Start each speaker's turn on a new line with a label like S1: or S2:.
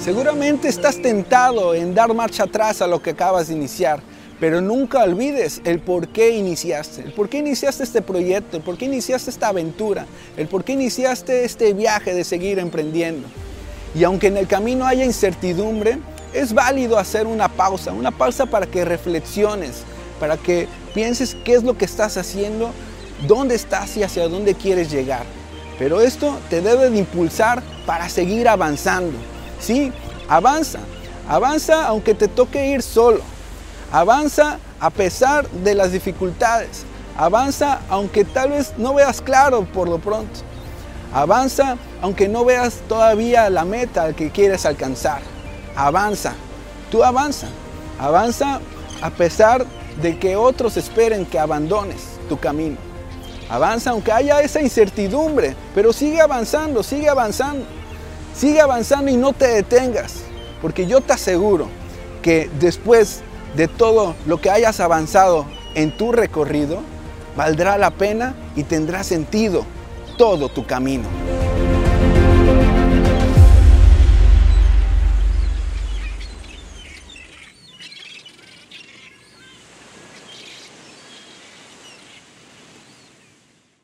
S1: Seguramente estás tentado en dar marcha atrás a lo que acabas de iniciar, pero nunca olvides el por qué iniciaste, el por qué iniciaste este proyecto, el por qué iniciaste esta aventura, el por qué iniciaste este viaje de seguir emprendiendo. Y aunque en el camino haya incertidumbre, es válido hacer una pausa, una pausa para que reflexiones, para que pienses qué es lo que estás haciendo, dónde estás y hacia dónde quieres llegar. Pero esto te debe de impulsar para seguir avanzando. Sí, avanza. Avanza aunque te toque ir solo. Avanza a pesar de las dificultades. Avanza aunque tal vez no veas claro por lo pronto. Avanza aunque no veas todavía la meta que quieres alcanzar. Avanza. Tú avanza. Avanza a pesar de que otros esperen que abandones tu camino. Avanza aunque haya esa incertidumbre, pero sigue avanzando, sigue avanzando. Sigue avanzando y no te detengas, porque yo te aseguro que después de todo lo que hayas avanzado en tu recorrido, valdrá la pena y tendrá sentido todo tu camino.